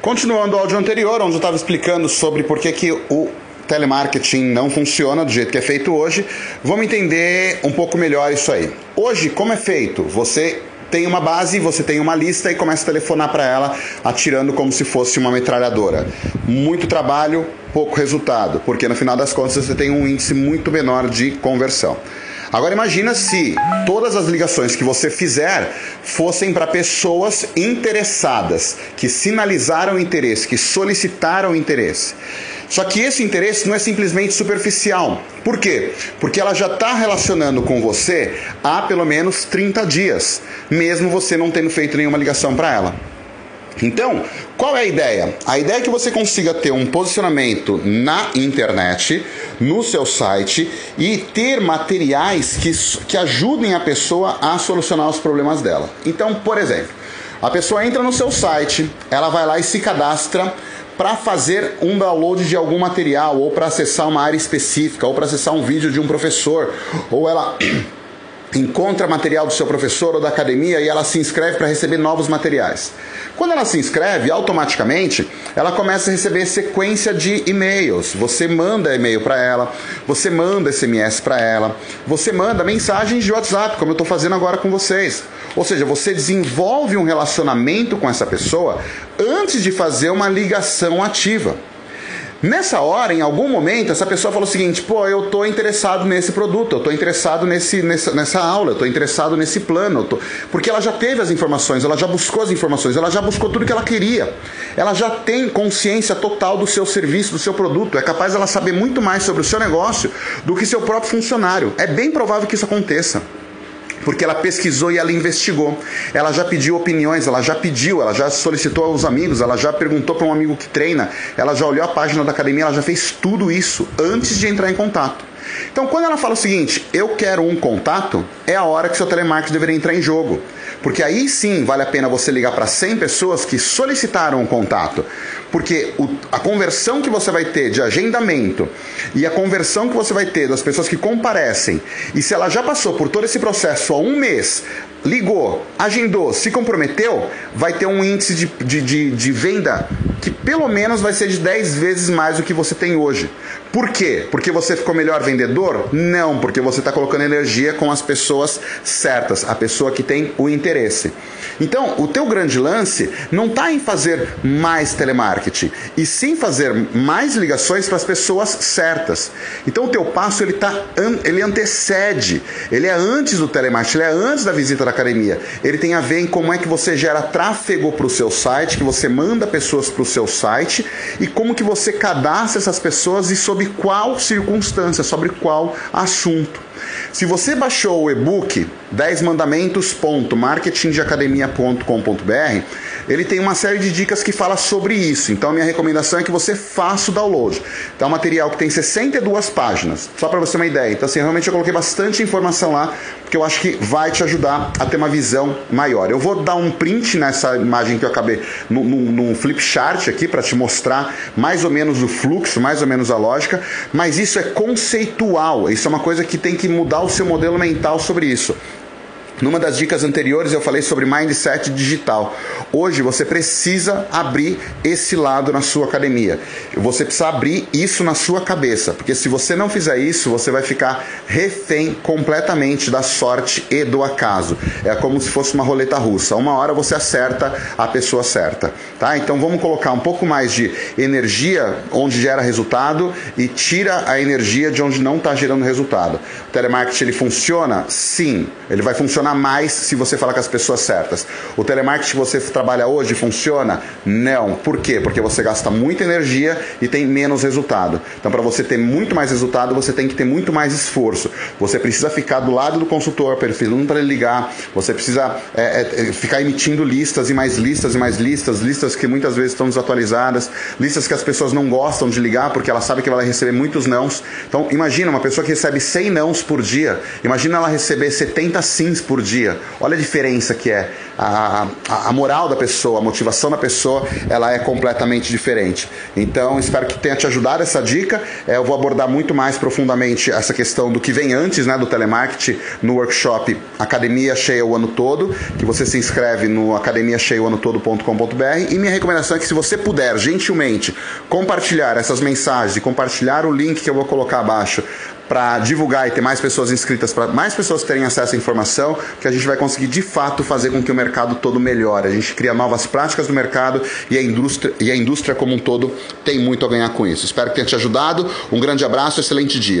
Continuando o áudio anterior, onde eu estava explicando sobre por que, que o telemarketing não funciona do jeito que é feito hoje, vamos entender um pouco melhor isso aí. Hoje, como é feito? Você tem uma base, você tem uma lista e começa a telefonar para ela, atirando como se fosse uma metralhadora. Muito trabalho, pouco resultado, porque no final das contas você tem um índice muito menor de conversão. Agora imagina se todas as ligações que você fizer fossem para pessoas interessadas, que sinalizaram interesse, que solicitaram interesse. Só que esse interesse não é simplesmente superficial. Por quê? Porque ela já está relacionando com você há pelo menos 30 dias, mesmo você não tendo feito nenhuma ligação para ela. Então, qual é a ideia? A ideia é que você consiga ter um posicionamento na internet, no seu site e ter materiais que, que ajudem a pessoa a solucionar os problemas dela. Então, por exemplo, a pessoa entra no seu site, ela vai lá e se cadastra para fazer um download de algum material, ou para acessar uma área específica, ou para acessar um vídeo de um professor, ou ela encontra material do seu professor ou da academia e ela se inscreve para receber novos materiais. Quando ela se inscreve, automaticamente ela começa a receber sequência de e-mails. Você manda e-mail para ela, você manda SMS para ela, você manda mensagens de WhatsApp, como eu estou fazendo agora com vocês. Ou seja, você desenvolve um relacionamento com essa pessoa antes de fazer uma ligação ativa. Nessa hora, em algum momento, essa pessoa falou o seguinte: pô, eu tô interessado nesse produto, eu tô interessado nesse, nessa, nessa aula, eu tô interessado nesse plano, tô... porque ela já teve as informações, ela já buscou as informações, ela já buscou tudo que ela queria. Ela já tem consciência total do seu serviço, do seu produto, é capaz ela saber muito mais sobre o seu negócio do que seu próprio funcionário. É bem provável que isso aconteça porque ela pesquisou e ela investigou. Ela já pediu opiniões, ela já pediu, ela já solicitou aos amigos, ela já perguntou para um amigo que treina, ela já olhou a página da academia, ela já fez tudo isso antes de entrar em contato. Então, quando ela fala o seguinte, eu quero um contato, é a hora que seu telemarketing deveria entrar em jogo. Porque aí sim vale a pena você ligar para 100 pessoas que solicitaram um contato. Porque o, a conversão que você vai ter de agendamento e a conversão que você vai ter das pessoas que comparecem, e se ela já passou por todo esse processo há um mês, ligou, agendou, se comprometeu, vai ter um índice de, de, de, de venda que pelo menos vai ser de 10 vezes mais do que você tem hoje. Por quê? Porque você ficou melhor vendedor? Não, porque você está colocando energia com as pessoas certas, a pessoa que tem o interesse. Então, o teu grande lance não está em fazer mais telemarketing, e sim fazer mais ligações para as pessoas certas. Então, o teu passo ele tá, ele antecede, ele é antes do telemarketing, ele é antes da visita da academia. Ele tem a ver em como é que você gera tráfego para o seu site, que você manda pessoas para o seu site e como que você cadastra essas pessoas e sob qual circunstância, sobre qual assunto. Se você baixou o e-book 10 mandamentos.marketingdeacademia.com.br, ele tem uma série de dicas que fala sobre isso. Então minha recomendação é que você faça o download. Então é um material que tem 62 páginas, só para você ter uma ideia. Então assim, realmente eu coloquei bastante informação lá, porque eu acho que vai te ajudar a ter uma visão maior. Eu vou dar um print nessa imagem que eu acabei num, num flip chart aqui para te mostrar mais ou menos o fluxo, mais ou menos a lógica, mas isso é conceitual. Isso é uma coisa que tem que mudar o seu modelo mental sobre isso. Numa das dicas anteriores eu falei sobre mindset digital. Hoje você precisa abrir esse lado na sua academia. Você precisa abrir isso na sua cabeça, porque se você não fizer isso, você vai ficar refém completamente da sorte e do acaso. É como se fosse uma roleta russa. Uma hora você acerta a pessoa certa, tá? Então vamos colocar um pouco mais de energia onde gera resultado e tira a energia de onde não está gerando resultado. O telemarketing ele funciona? Sim, ele vai funcionar funcionar mais se você falar com as pessoas certas. O telemarketing que você trabalha hoje funciona? Não. Por quê? Porque você gasta muita energia e tem menos resultado. Então, para você ter muito mais resultado, você tem que ter muito mais esforço. Você precisa ficar do lado do consultor, perfilando para ele ligar. Você precisa é, é, é, ficar emitindo listas e mais listas e mais listas, listas que muitas vezes estão desatualizadas, listas que as pessoas não gostam de ligar porque ela sabe que vai receber muitos nãos. Então, imagina uma pessoa que recebe 100 nãos por dia, imagina ela receber 70 sims por por dia. Olha a diferença que é. a, a, moral da pessoa, a motivação da pessoa, ela é completamente diferente. Então, espero que tenha te ajudado essa dica. É, eu vou abordar muito mais profundamente essa questão do que vem antes né, do telemarketing no workshop Academia Cheia o Ano Todo, que você se inscreve no academiacheiaoanotodo.com.br e minha recomendação é que se você puder, gentilmente, compartilhar essas mensagens e compartilhar o link que eu vou colocar abaixo para divulgar e ter mais pessoas inscritas, para mais pessoas terem acesso à informação, que a gente vai conseguir de fato fazer com que o mercado todo melhore. A gente cria novas práticas no mercado e a indústria, e a indústria como um todo tem muito a ganhar com isso. Espero que tenha te ajudado. Um grande abraço, excelente dia.